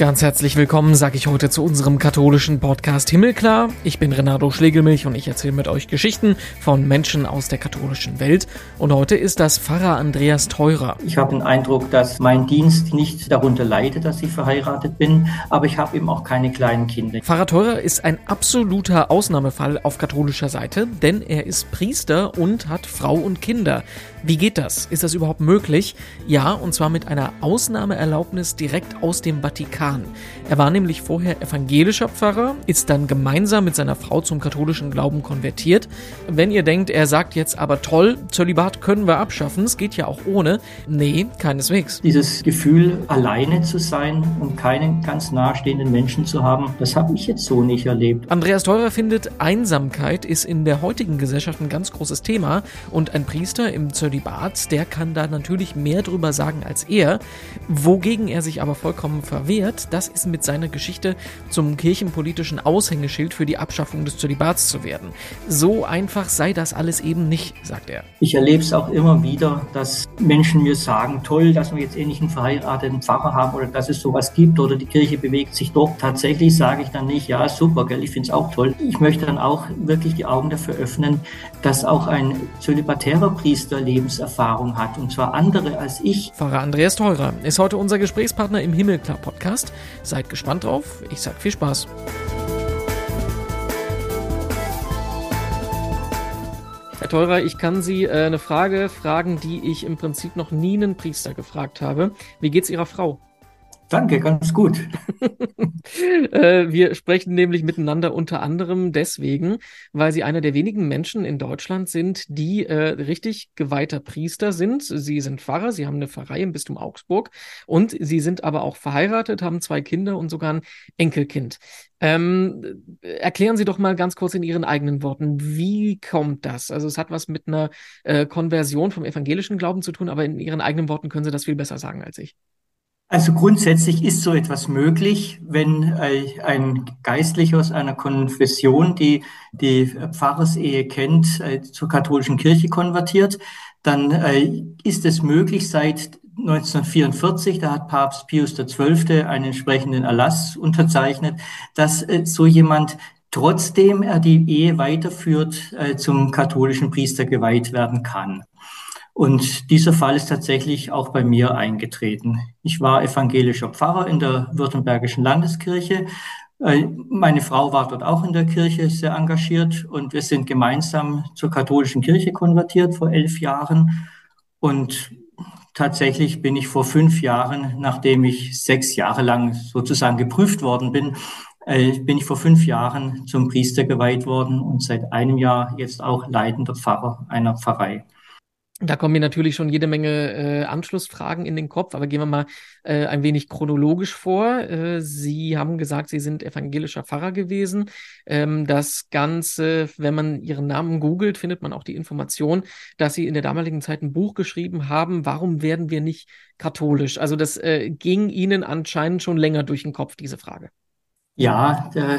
Ganz herzlich willkommen, sage ich heute zu unserem katholischen Podcast Himmelklar. Ich bin Renato Schlegelmilch und ich erzähle mit euch Geschichten von Menschen aus der katholischen Welt. Und heute ist das Pfarrer Andreas Teurer. Ich habe den Eindruck, dass mein Dienst nicht darunter leidet, dass ich verheiratet bin, aber ich habe eben auch keine kleinen Kinder. Pfarrer Teurer ist ein absoluter Ausnahmefall auf katholischer Seite, denn er ist Priester und hat Frau und Kinder. Wie geht das? Ist das überhaupt möglich? Ja, und zwar mit einer Ausnahmeerlaubnis direkt aus dem Vatikan. Er war nämlich vorher evangelischer Pfarrer, ist dann gemeinsam mit seiner Frau zum katholischen Glauben konvertiert. Wenn ihr denkt, er sagt jetzt aber toll, Zölibat können wir abschaffen, es geht ja auch ohne. Nee, keineswegs. Dieses Gefühl, alleine zu sein und keinen ganz nahestehenden Menschen zu haben, das habe ich jetzt so nicht erlebt. Andreas Teurer findet, Einsamkeit ist in der heutigen Gesellschaft ein ganz großes Thema und ein Priester im Zölibat Zölibat, der kann da natürlich mehr drüber sagen als er. Wogegen er sich aber vollkommen verwehrt, das ist mit seiner Geschichte zum kirchenpolitischen Aushängeschild für die Abschaffung des Zölibats zu werden. So einfach sei das alles eben nicht, sagt er. Ich erlebe es auch immer wieder, dass Menschen mir sagen, toll, dass wir jetzt endlich einen verheirateten Pfarrer haben oder dass es sowas gibt oder die Kirche bewegt sich doch. Tatsächlich sage ich dann nicht, ja, super, gell, ich finde es auch toll. Ich möchte dann auch wirklich die Augen dafür öffnen, dass auch ein zölibatärer Priester lebt Lebenserfahrung hat, und zwar andere als ich. Pfarrer Andreas Teurer ist heute unser Gesprächspartner im Himmelklar Podcast. Seid gespannt drauf. Ich sag viel Spaß. Herr Teurer, ich kann Sie äh, eine Frage fragen, die ich im Prinzip noch nie einen Priester gefragt habe. Wie geht's Ihrer Frau? Danke, ganz gut. Äh, wir sprechen nämlich miteinander unter anderem deswegen, weil Sie einer der wenigen Menschen in Deutschland sind, die äh, richtig geweihter Priester sind. Sie sind Pfarrer, Sie haben eine Pfarrei im Bistum Augsburg und Sie sind aber auch verheiratet, haben zwei Kinder und sogar ein Enkelkind. Ähm, erklären Sie doch mal ganz kurz in Ihren eigenen Worten, wie kommt das? Also es hat was mit einer äh, Konversion vom evangelischen Glauben zu tun, aber in Ihren eigenen Worten können Sie das viel besser sagen als ich. Also grundsätzlich ist so etwas möglich, wenn äh, ein Geistlicher aus einer Konfession, die die Pfarrersehe kennt, äh, zur katholischen Kirche konvertiert, dann äh, ist es möglich seit 1944, da hat Papst Pius XII. einen entsprechenden Erlass unterzeichnet, dass so jemand trotzdem er die Ehe weiterführt, zum katholischen Priester geweiht werden kann. Und dieser Fall ist tatsächlich auch bei mir eingetreten. Ich war evangelischer Pfarrer in der Württembergischen Landeskirche. Äh, meine Frau war dort auch in der Kirche sehr engagiert und wir sind gemeinsam zur katholischen Kirche konvertiert vor elf Jahren. Und tatsächlich bin ich vor fünf Jahren, nachdem ich sechs Jahre lang sozusagen geprüft worden bin, äh, bin ich vor fünf Jahren zum Priester geweiht worden und seit einem Jahr jetzt auch leitender Pfarrer einer Pfarrei. Da kommen mir natürlich schon jede Menge äh, Anschlussfragen in den Kopf, aber gehen wir mal äh, ein wenig chronologisch vor. Äh, Sie haben gesagt, Sie sind evangelischer Pfarrer gewesen. Ähm, das Ganze, wenn man Ihren Namen googelt, findet man auch die Information, dass Sie in der damaligen Zeit ein Buch geschrieben haben, Warum werden wir nicht katholisch? Also das äh, ging Ihnen anscheinend schon länger durch den Kopf, diese Frage. Ja, der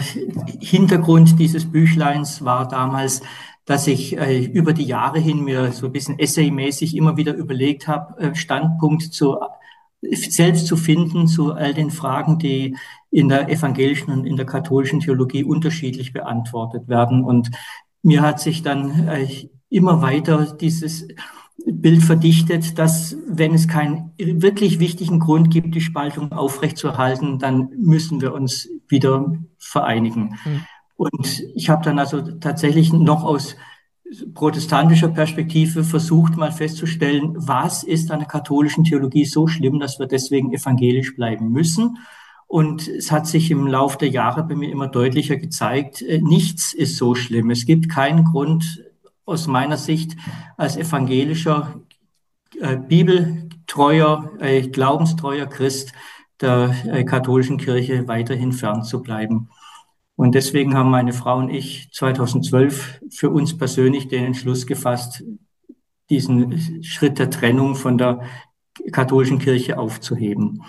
Hintergrund dieses Büchleins war damals, dass ich äh, über die Jahre hin mir so ein bisschen essaymäßig immer wieder überlegt habe, äh, Standpunkt zu selbst zu finden zu all den Fragen, die in der evangelischen und in der katholischen Theologie unterschiedlich beantwortet werden. Und mir hat sich dann äh, immer weiter dieses Bild verdichtet, dass wenn es keinen wirklich wichtigen Grund gibt, die Spaltung aufrechtzuerhalten, dann müssen wir uns wieder vereinigen. Mhm. Und ich habe dann also tatsächlich noch aus protestantischer Perspektive versucht mal festzustellen, was ist an der katholischen Theologie so schlimm, dass wir deswegen evangelisch bleiben müssen. Und es hat sich im Laufe der Jahre bei mir immer deutlicher gezeigt, äh, nichts ist so schlimm. Es gibt keinen Grund aus meiner Sicht als evangelischer, äh, bibeltreuer, äh, glaubenstreuer Christ der äh, katholischen Kirche weiterhin fern zu bleiben. Und deswegen haben meine Frau und ich 2012 für uns persönlich den Entschluss gefasst, diesen Schritt der Trennung von der katholischen Kirche aufzuheben.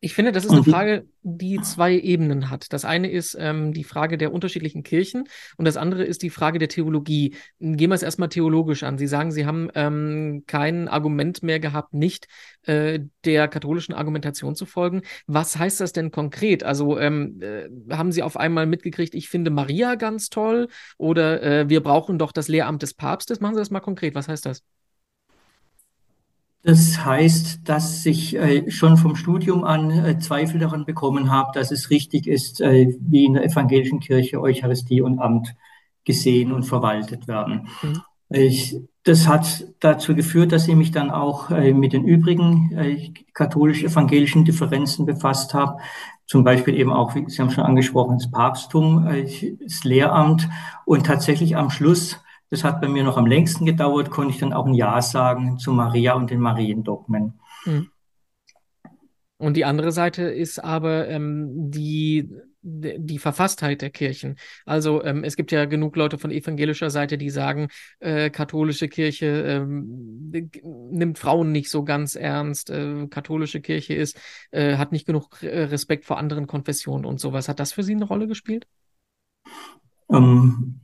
Ich finde, das ist eine Frage, die zwei Ebenen hat. Das eine ist ähm, die Frage der unterschiedlichen Kirchen und das andere ist die Frage der Theologie. Gehen wir es erstmal theologisch an. Sie sagen, Sie haben ähm, kein Argument mehr gehabt, nicht äh, der katholischen Argumentation zu folgen. Was heißt das denn konkret? Also ähm, äh, haben Sie auf einmal mitgekriegt, ich finde Maria ganz toll oder äh, wir brauchen doch das Lehramt des Papstes? Machen Sie das mal konkret. Was heißt das? Das heißt, dass ich äh, schon vom Studium an äh, Zweifel daran bekommen habe, dass es richtig ist, äh, wie in der evangelischen Kirche Eucharistie und Amt gesehen und verwaltet werden. Mhm. Ich, das hat dazu geführt, dass ich mich dann auch mit den übrigen katholisch-evangelischen Differenzen befasst habe. Zum Beispiel eben auch, wie Sie haben schon angesprochen, das Papsttum, das Lehramt und tatsächlich am Schluss das hat bei mir noch am längsten gedauert, konnte ich dann auch ein Ja sagen zu Maria und den Mariendogmen. Mhm. Und die andere Seite ist aber ähm, die, die Verfasstheit der Kirchen. Also ähm, es gibt ja genug Leute von evangelischer Seite, die sagen, äh, katholische Kirche ähm, nimmt Frauen nicht so ganz ernst, äh, katholische Kirche ist, äh, hat nicht genug Respekt vor anderen Konfessionen und sowas. Hat das für Sie eine Rolle gespielt? Ähm,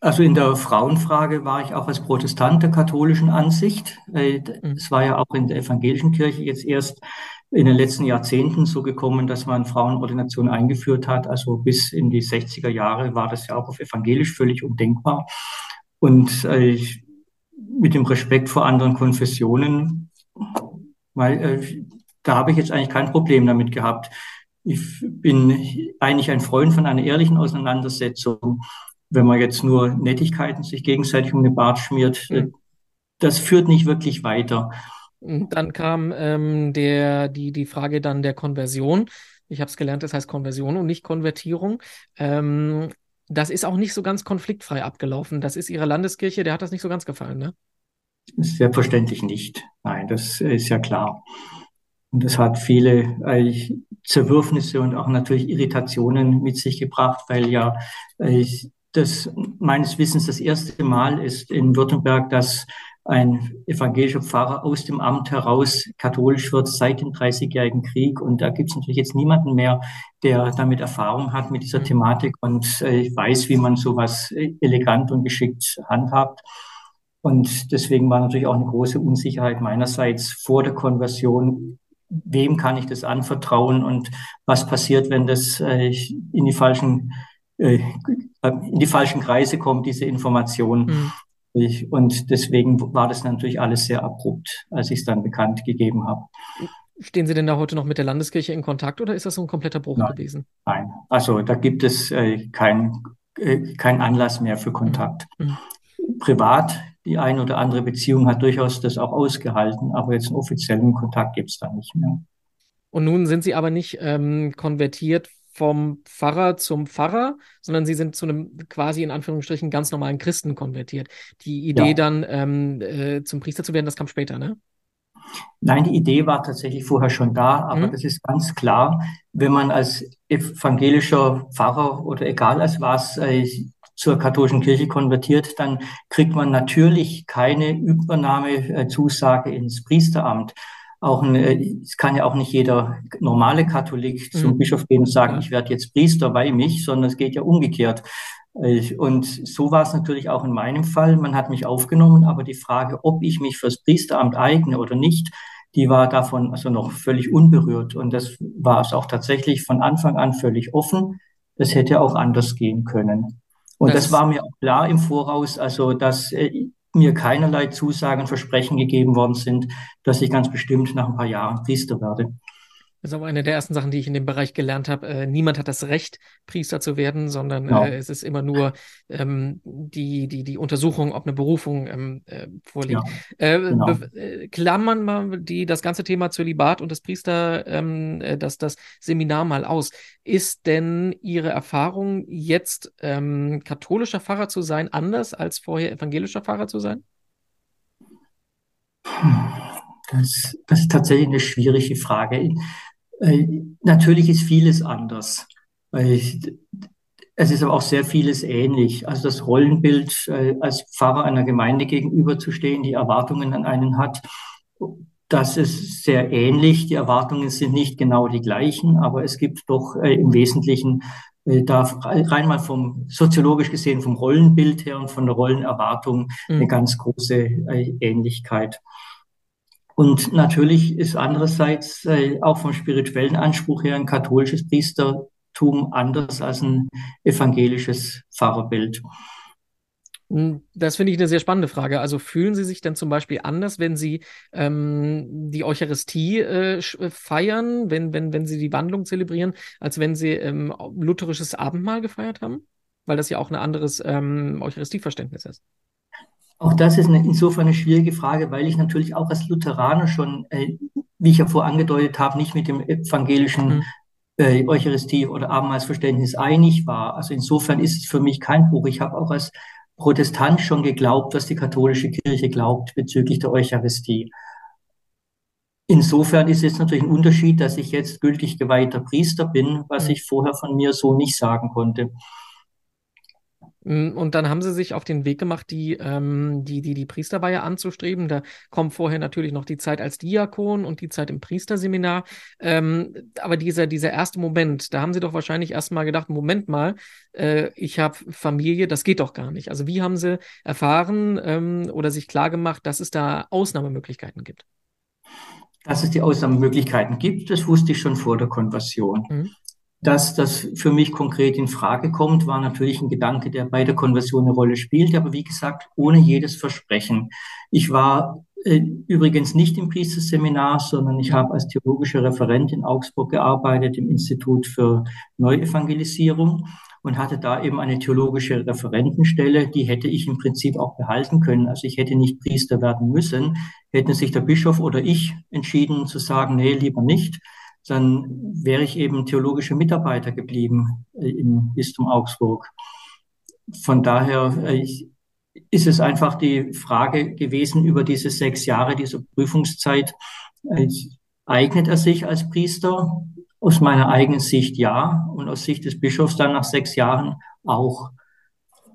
also in der Frauenfrage war ich auch als Protestant der katholischen Ansicht. Äh, mhm. Es war ja auch in der evangelischen Kirche jetzt erst in den letzten Jahrzehnten so gekommen, dass man Frauenordination eingeführt hat. Also bis in die 60er Jahre war das ja auch auf evangelisch völlig undenkbar. Und äh, mit dem Respekt vor anderen Konfessionen, weil äh, da habe ich jetzt eigentlich kein Problem damit gehabt. Ich bin eigentlich ein Freund von einer ehrlichen Auseinandersetzung wenn man jetzt nur Nettigkeiten sich gegenseitig um den Bart schmiert, mhm. das führt nicht wirklich weiter. Dann kam ähm, der, die, die Frage dann der Konversion. Ich habe es gelernt, das heißt Konversion und nicht Konvertierung. Ähm, das ist auch nicht so ganz konfliktfrei abgelaufen. Das ist Ihre Landeskirche, der hat das nicht so ganz gefallen, ne? Selbstverständlich nicht. Nein, das ist ja klar. Und das hat viele äh, Zerwürfnisse und auch natürlich Irritationen mit sich gebracht, weil ja äh, das meines Wissens das erste Mal ist in Württemberg, dass ein evangelischer Pfarrer aus dem Amt heraus katholisch wird seit dem Dreißigjährigen Krieg. Und da gibt es natürlich jetzt niemanden mehr, der damit Erfahrung hat mit dieser Thematik und äh, weiß, wie man sowas elegant und geschickt handhabt. Und deswegen war natürlich auch eine große Unsicherheit meinerseits vor der Konversion. Wem kann ich das anvertrauen und was passiert, wenn das äh, in die falschen äh, in die falschen Kreise kommt, diese Information. Mhm. Und deswegen war das natürlich alles sehr abrupt, als ich es dann bekannt gegeben habe. Stehen Sie denn da heute noch mit der Landeskirche in Kontakt oder ist das so ein kompletter Bruch Nein. gewesen? Nein, also da gibt es äh, keinen äh, kein Anlass mehr für Kontakt. Mhm. Privat, die eine oder andere Beziehung hat durchaus das auch ausgehalten, aber jetzt einen offiziellen Kontakt gibt es da nicht mehr. Und nun sind Sie aber nicht ähm, konvertiert vom Pfarrer zum Pfarrer, sondern sie sind zu einem quasi in Anführungsstrichen ganz normalen Christen konvertiert. Die Idee ja. dann ähm, äh, zum Priester zu werden, das kam später, ne? Nein, die Idee war tatsächlich vorher schon da, aber mhm. das ist ganz klar, wenn man als evangelischer Pfarrer oder egal als was äh, zur katholischen Kirche konvertiert, dann kriegt man natürlich keine Übernahmezusage ins Priesteramt auch ein, äh, es kann ja auch nicht jeder normale Katholik zum mhm. Bischof gehen und sagen, ich werde jetzt Priester bei mich, sondern es geht ja umgekehrt. Äh, und so war es natürlich auch in meinem Fall. Man hat mich aufgenommen, aber die Frage, ob ich mich fürs Priesteramt eigne oder nicht, die war davon also noch völlig unberührt. Und das war es auch tatsächlich von Anfang an völlig offen. Das hätte auch anders gehen können. Und das, das war mir auch klar im Voraus, also dass äh, mir keinerlei Zusagen, Versprechen gegeben worden sind, dass ich ganz bestimmt nach ein paar Jahren Priester werde. Das ist aber eine der ersten Sachen, die ich in dem Bereich gelernt habe. Äh, niemand hat das Recht, Priester zu werden, sondern genau. äh, es ist immer nur ähm, die, die, die Untersuchung, ob eine Berufung ähm, äh, vorliegt. Ja, äh, genau. Äh, klammern wir die, das ganze Thema Zölibat und das Priester, ähm, äh, das, das Seminar mal aus. Ist denn Ihre Erfahrung, jetzt ähm, katholischer Pfarrer zu sein, anders als vorher evangelischer Pfarrer zu sein? Das, das ist tatsächlich eine schwierige Frage. Äh, natürlich ist vieles anders. Es ist aber auch sehr vieles ähnlich. Also das Rollenbild, äh, als Pfarrer einer Gemeinde gegenüberzustehen, die Erwartungen an einen hat, das ist sehr ähnlich. Die Erwartungen sind nicht genau die gleichen, aber es gibt doch äh, im Wesentlichen äh, da rein mal vom soziologisch gesehen vom Rollenbild her und von der Rollenerwartung mhm. eine ganz große äh, Ähnlichkeit. Und natürlich ist andererseits äh, auch vom spirituellen Anspruch her ein katholisches Priestertum anders als ein evangelisches Pfarrerbild. Hm, das finde ich eine sehr spannende Frage. Also fühlen Sie sich denn zum Beispiel anders, wenn Sie ähm, die Eucharistie äh, äh, feiern, wenn, wenn, wenn Sie die Wandlung zelebrieren, als wenn Sie ähm, lutherisches Abendmahl gefeiert haben? Weil das ja auch ein anderes ähm, Eucharistieverständnis ist. Auch das ist eine, insofern eine schwierige Frage, weil ich natürlich auch als Lutheraner schon, äh, wie ich ja vorher angedeutet habe, nicht mit dem evangelischen mhm. äh, Eucharistie- oder Abendmahlsverständnis einig war. Also insofern ist es für mich kein Bruch. Ich habe auch als Protestant schon geglaubt, was die katholische Kirche glaubt bezüglich der Eucharistie. Insofern ist es natürlich ein Unterschied, dass ich jetzt gültig geweihter Priester bin, was mhm. ich vorher von mir so nicht sagen konnte. Mm, und dann haben sie sich auf den Weg gemacht, die, ähm, die, die, die Priesterweihe anzustreben. Da kommt vorher natürlich noch die Zeit als Diakon und die Zeit im Priesterseminar. Ähm, aber dieser, dieser erste Moment, da haben sie doch wahrscheinlich erstmal gedacht, Moment mal, äh, ich habe Familie, das geht doch gar nicht. Also wie haben sie erfahren ähm, oder sich klargemacht, dass es da Ausnahmemöglichkeiten gibt? Dass es die Ausnahmemöglichkeiten gibt, das wusste ich schon vor der Konversion. Mhm. Dass das für mich konkret in Frage kommt, war natürlich ein Gedanke, der bei der Konversion eine Rolle spielte, aber wie gesagt, ohne jedes Versprechen. Ich war äh, übrigens nicht im Priesterseminar, sondern ich habe als theologischer Referent in Augsburg gearbeitet, im Institut für Neuevangelisierung und hatte da eben eine theologische Referentenstelle, die hätte ich im Prinzip auch behalten können. Also ich hätte nicht Priester werden müssen, hätte sich der Bischof oder ich entschieden zu sagen, nee, lieber nicht dann wäre ich eben theologischer Mitarbeiter geblieben äh, im Bistum Augsburg. Von daher äh, ist es einfach die Frage gewesen über diese sechs Jahre, diese Prüfungszeit, äh, eignet er sich als Priester? Aus meiner eigenen Sicht ja und aus Sicht des Bischofs dann nach sechs Jahren auch.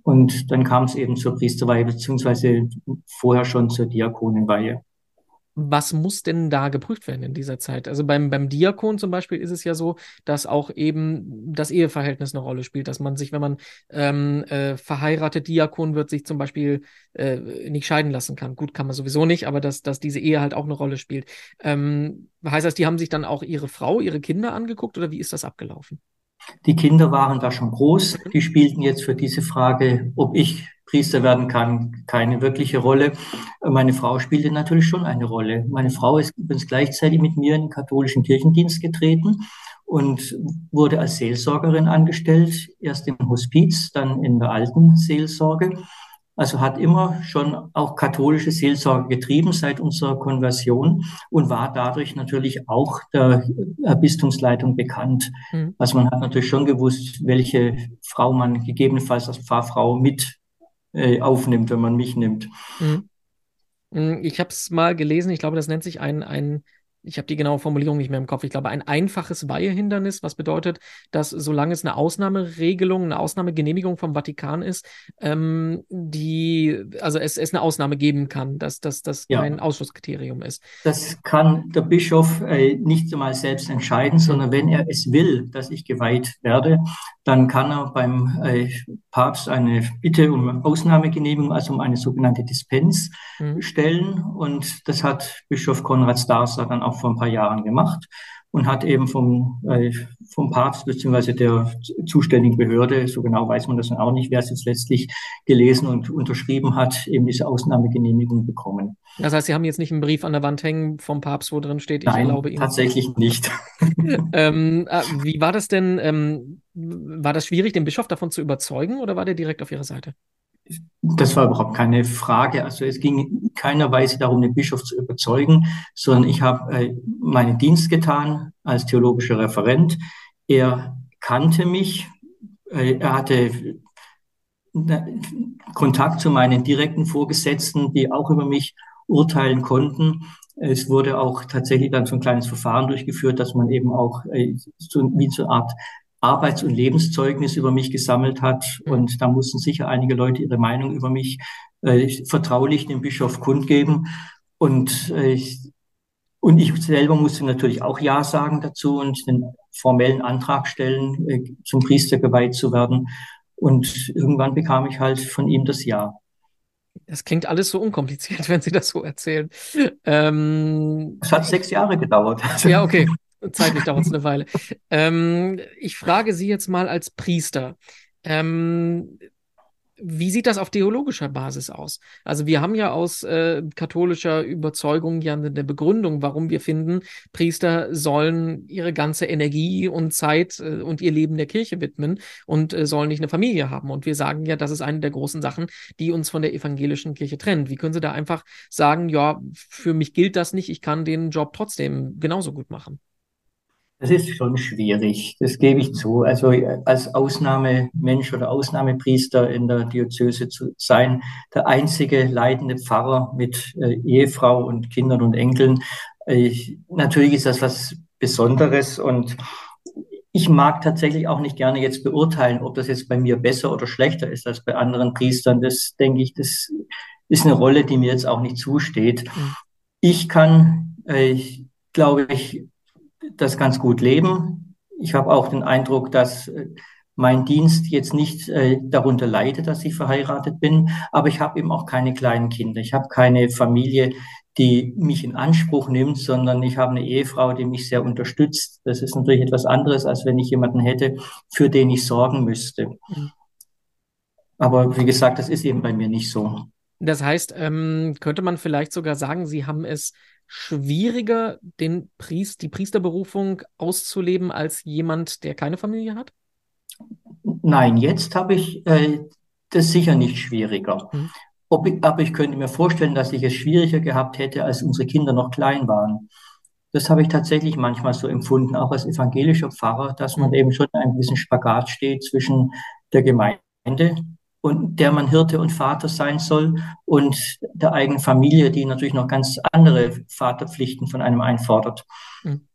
Und dann kam es eben zur Priesterweihe, beziehungsweise vorher schon zur Diakonenweihe was muss denn da geprüft werden in dieser Zeit? Also beim, beim Diakon zum Beispiel ist es ja so, dass auch eben das Eheverhältnis eine Rolle spielt, dass man sich, wenn man ähm, äh, verheiratet Diakon wird, sich zum Beispiel äh, nicht scheiden lassen kann. Gut, kann man sowieso nicht, aber dass, dass diese Ehe halt auch eine Rolle spielt. Ähm, heißt das, die haben sich dann auch ihre Frau, ihre Kinder angeguckt oder wie ist das abgelaufen? Die Kinder waren da schon groß. Die spielten jetzt für diese Frage, ob ich Priester werden kann, keine wirkliche Rolle. Meine Frau spielte natürlich schon eine Rolle. Meine Frau ist übrigens gleichzeitig mit mir in den katholischen Kirchendienst getreten und wurde als Seelsorgerin angestellt, erst im Hospiz, dann in der alten Seelsorge. Also hat immer schon auch katholische Seelsorge getrieben seit unserer Konversion und war dadurch natürlich auch der Bistumsleitung bekannt. Mhm. Also man hat natürlich schon gewusst, welche Frau man gegebenenfalls als Pfarrfrau mit äh, aufnimmt, wenn man mich nimmt. Mhm. mhm. Ich habe es mal gelesen, ich glaube, das nennt sich ein, ein ich habe die genaue Formulierung nicht mehr im Kopf, ich glaube, ein einfaches Weihehindernis, was bedeutet, dass solange es eine Ausnahmeregelung, eine Ausnahmegenehmigung vom Vatikan ist, ähm, die, also es, es eine Ausnahme geben kann, dass das dass ja. kein Ausschlusskriterium ist. Das kann der Bischof äh, nicht einmal selbst entscheiden, sondern wenn er es will, dass ich geweiht werde, dann kann er beim äh, Papst eine Bitte um Ausnahmegenehmigung, also um eine sogenannte Dispens mhm. stellen. Und das hat Bischof Konrad Starser dann auch vor ein paar Jahren gemacht und hat eben vom, äh, vom Papst beziehungsweise der zuständigen Behörde, so genau weiß man das dann auch nicht, wer es jetzt letztlich gelesen und unterschrieben hat, eben diese Ausnahmegenehmigung bekommen. Das heißt, Sie haben jetzt nicht einen Brief an der Wand hängen vom Papst, wo drin steht, ich Nein, erlaube Ihnen. tatsächlich nicht. ähm, äh, wie war das denn, ähm, war das schwierig, den Bischof davon zu überzeugen oder war der direkt auf Ihrer Seite? Das war überhaupt keine Frage. Also es ging in keiner Weise darum, den Bischof zu überzeugen, sondern ich habe äh, meinen Dienst getan als theologischer Referent. Er kannte mich, äh, er hatte Kontakt zu meinen direkten Vorgesetzten, die auch über mich urteilen konnten. Es wurde auch tatsächlich dann so ein kleines Verfahren durchgeführt, dass man eben auch äh, so, wie so eine Art Arbeits- und Lebenszeugnis über mich gesammelt hat. Und da mussten sicher einige Leute ihre Meinung über mich äh, vertraulich dem Bischof kundgeben. Und äh, Und ich selber musste natürlich auch Ja sagen dazu und den formellen Antrag stellen, äh, zum Priester geweiht zu werden. Und irgendwann bekam ich halt von ihm das Ja. Das klingt alles so unkompliziert, wenn Sie das so erzählen. Ähm, es hat sechs Jahre gedauert. Ja, okay. Zeitlich dauert es eine Weile. Ähm, ich frage Sie jetzt mal als Priester. Ähm, wie sieht das auf theologischer Basis aus? Also wir haben ja aus äh, katholischer Überzeugung ja eine Begründung, warum wir finden, Priester sollen ihre ganze Energie und Zeit äh, und ihr Leben der Kirche widmen und äh, sollen nicht eine Familie haben. Und wir sagen ja, das ist eine der großen Sachen, die uns von der evangelischen Kirche trennt. Wie können Sie da einfach sagen, ja, für mich gilt das nicht, ich kann den Job trotzdem genauso gut machen? Das ist schon schwierig, das gebe ich zu. Also als Ausnahmemensch oder Ausnahmepriester in der Diözese zu sein, der einzige leidende Pfarrer mit äh, Ehefrau und Kindern und Enkeln, äh, natürlich ist das was Besonderes und ich mag tatsächlich auch nicht gerne jetzt beurteilen, ob das jetzt bei mir besser oder schlechter ist als bei anderen Priestern. Das denke ich, das ist eine Rolle, die mir jetzt auch nicht zusteht. Mhm. Ich kann, äh, glaube ich, das ganz gut leben. Ich habe auch den Eindruck, dass äh, mein Dienst jetzt nicht äh, darunter leidet, dass ich verheiratet bin, aber ich habe eben auch keine kleinen Kinder. Ich habe keine Familie, die mich in Anspruch nimmt, sondern ich habe eine Ehefrau, die mich sehr unterstützt. Das ist natürlich etwas anderes, als wenn ich jemanden hätte, für den ich sorgen müsste. Mhm. Aber wie gesagt, das ist eben bei mir nicht so. Das heißt, ähm, könnte man vielleicht sogar sagen, Sie haben es schwieriger, den Priest, die Priesterberufung auszuleben als jemand, der keine Familie hat? Nein, jetzt habe ich äh, das sicher nicht schwieriger. Mhm. Ich, aber ich könnte mir vorstellen, dass ich es schwieriger gehabt hätte, als unsere Kinder noch klein waren. Das habe ich tatsächlich manchmal so empfunden, auch als evangelischer Pfarrer, dass man mhm. eben schon einen gewissen Spagat steht zwischen der Gemeinde, und der man Hirte und Vater sein soll und der eigenen Familie, die natürlich noch ganz andere Vaterpflichten von einem einfordert. Mhm.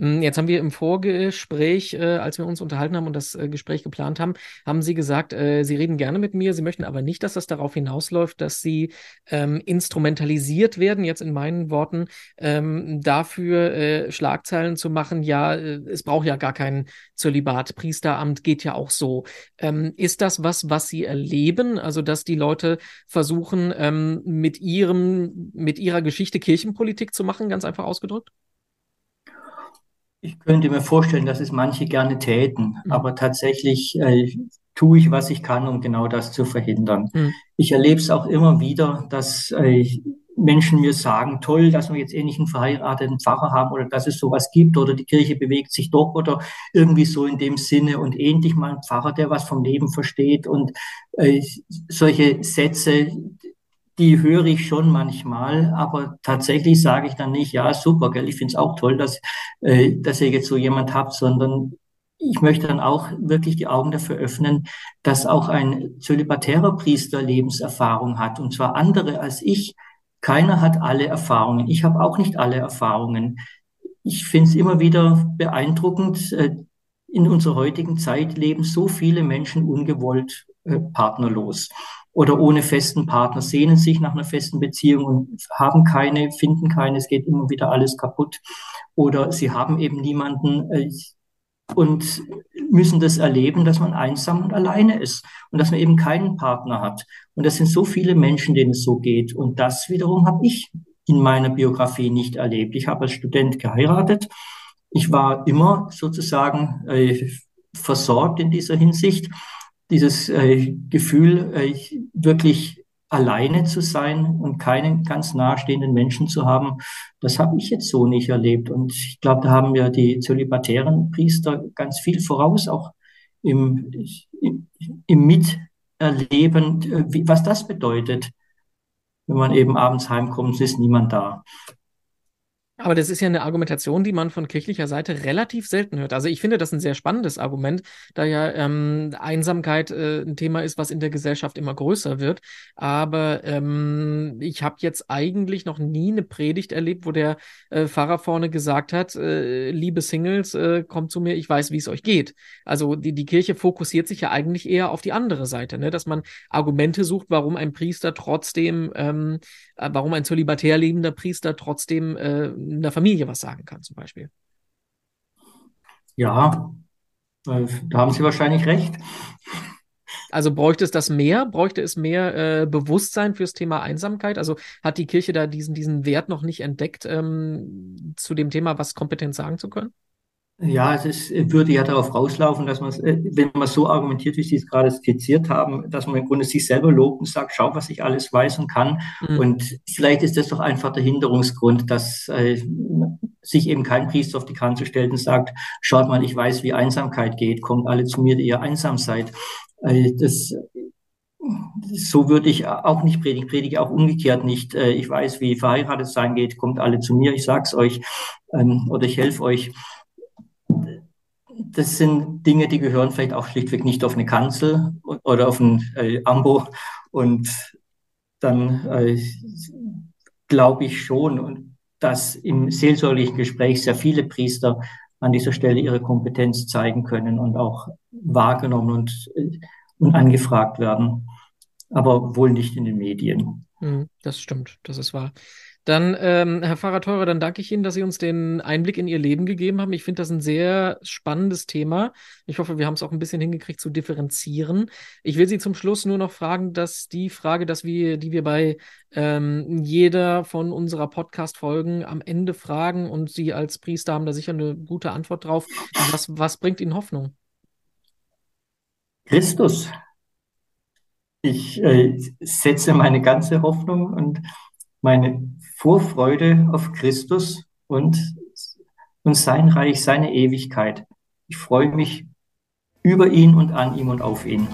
Hm, jetzt haben wir im Vorgespräch, äh, als wir uns unterhalten haben und das äh, Gespräch geplant haben, haben Sie gesagt, äh, Sie reden gerne mit mir, Sie möchten aber nicht, dass das darauf hinausläuft, dass Sie ähm, instrumentalisiert werden, jetzt in meinen Worten, ähm, dafür äh, Schlagzeilen zu machen, ja, äh, es braucht ja gar kein Zölibat, Priesteramt geht ja auch so. Ähm, ist das was, was Sie erleben? Also, dass die Leute versuchen, ähm, mit ihrem, mit ihrer Geschichte Kirchenpolitik zu machen, ganz einfach ausgedrückt? Ich könnte mir vorstellen, dass es manche gerne täten, mhm. aber tatsächlich äh, tue ich, was ich kann, um genau das zu verhindern. Mhm. Ich erlebe es auch immer wieder, dass äh, Menschen mir sagen, toll, dass wir jetzt ähnlich einen verheirateten Pfarrer haben oder dass es sowas gibt oder die Kirche bewegt sich doch oder irgendwie so in dem Sinne und endlich mal ein Pfarrer, der was vom Leben versteht und äh, solche Sätze, die höre ich schon manchmal, aber tatsächlich sage ich dann nicht, ja, super, gell, ich finde es auch toll, dass, äh, dass ihr jetzt so jemand habt, sondern ich möchte dann auch wirklich die Augen dafür öffnen, dass auch ein zölibatärer Priester Lebenserfahrung hat, und zwar andere als ich. Keiner hat alle Erfahrungen. Ich habe auch nicht alle Erfahrungen. Ich finde es immer wieder beeindruckend. Äh, in unserer heutigen Zeit leben so viele Menschen ungewollt äh, partnerlos oder ohne festen Partner, sehnen sich nach einer festen Beziehung und haben keine, finden keine, es geht immer wieder alles kaputt. Oder sie haben eben niemanden äh, und müssen das erleben, dass man einsam und alleine ist und dass man eben keinen Partner hat. Und das sind so viele Menschen, denen es so geht. Und das wiederum habe ich in meiner Biografie nicht erlebt. Ich habe als Student geheiratet. Ich war immer sozusagen äh, versorgt in dieser Hinsicht dieses äh, Gefühl, äh, wirklich alleine zu sein und keinen ganz nahestehenden Menschen zu haben, das habe ich jetzt so nicht erlebt. Und ich glaube, da haben ja die zölibatären Priester ganz viel voraus, auch im, im, im Miterleben, wie, was das bedeutet, wenn man eben abends heimkommt, ist niemand da. Aber das ist ja eine Argumentation, die man von kirchlicher Seite relativ selten hört. Also ich finde das ein sehr spannendes Argument, da ja ähm, Einsamkeit äh, ein Thema ist, was in der Gesellschaft immer größer wird. Aber ähm, ich habe jetzt eigentlich noch nie eine Predigt erlebt, wo der äh, Pfarrer vorne gesagt hat, äh, liebe Singles, äh, kommt zu mir, ich weiß, wie es euch geht. Also die, die Kirche fokussiert sich ja eigentlich eher auf die andere Seite, ne? dass man Argumente sucht, warum ein Priester trotzdem, ähm, äh, warum ein zölibatär lebender Priester trotzdem äh, einer Familie was sagen kann, zum Beispiel. Ja, äh, da haben Sie wahrscheinlich recht. Also bräuchte es das mehr? Bräuchte es mehr äh, Bewusstsein fürs Thema Einsamkeit? Also hat die Kirche da diesen, diesen Wert noch nicht entdeckt, ähm, zu dem Thema was kompetent sagen zu können? Ja, es ist, würde ja darauf rauslaufen, dass man, äh, wenn man so argumentiert, wie Sie es gerade skizziert haben, dass man im Grunde sich selber lobt und sagt, schau, was ich alles weiß und kann. Mhm. Und vielleicht ist das doch einfach der Hinderungsgrund, dass äh, sich eben kein Priester auf die Kante stellt und sagt, schaut mal, ich weiß, wie Einsamkeit geht, kommt alle zu mir, die ihr einsam seid. Äh, das, so würde ich auch nicht predigen. Ich predige auch umgekehrt nicht. Äh, ich weiß, wie verheiratet sein geht, kommt alle zu mir, ich sag's euch ähm, oder ich helfe euch das sind Dinge, die gehören vielleicht auch schlichtweg nicht auf eine Kanzel oder auf ein äh, Ambo. Und dann äh, glaube ich schon, dass im seelsorglichen Gespräch sehr viele Priester an dieser Stelle ihre Kompetenz zeigen können und auch wahrgenommen und, äh, und angefragt werden, aber wohl nicht in den Medien. Hm, das stimmt, das ist wahr. Dann, ähm, Herr Pfarrer Teurer, dann danke ich Ihnen, dass Sie uns den Einblick in Ihr Leben gegeben haben. Ich finde das ein sehr spannendes Thema. Ich hoffe, wir haben es auch ein bisschen hingekriegt zu differenzieren. Ich will Sie zum Schluss nur noch fragen, dass die Frage, dass wir, die wir bei ähm, jeder von unserer Podcast-Folgen am Ende fragen und Sie als Priester haben da sicher eine gute Antwort drauf. Was, was bringt Ihnen Hoffnung? Christus. Ich äh, setze meine ganze Hoffnung und meine Vorfreude auf Christus und, und sein Reich, seine Ewigkeit. Ich freue mich über ihn und an ihm und auf ihn.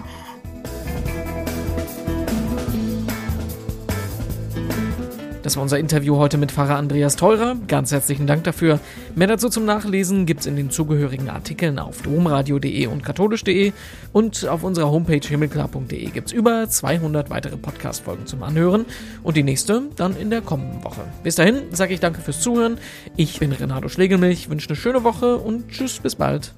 Das war unser Interview heute mit Pfarrer Andreas Teurer. Ganz herzlichen Dank dafür. Mehr dazu zum Nachlesen gibt es in den zugehörigen Artikeln auf domradio.de und katholisch.de und auf unserer Homepage himmelklar.de gibt es über 200 weitere Podcast-Folgen zum Anhören und die nächste dann in der kommenden Woche. Bis dahin sage ich danke fürs Zuhören. Ich bin Renato Schlegelmilch, wünsche eine schöne Woche und tschüss, bis bald.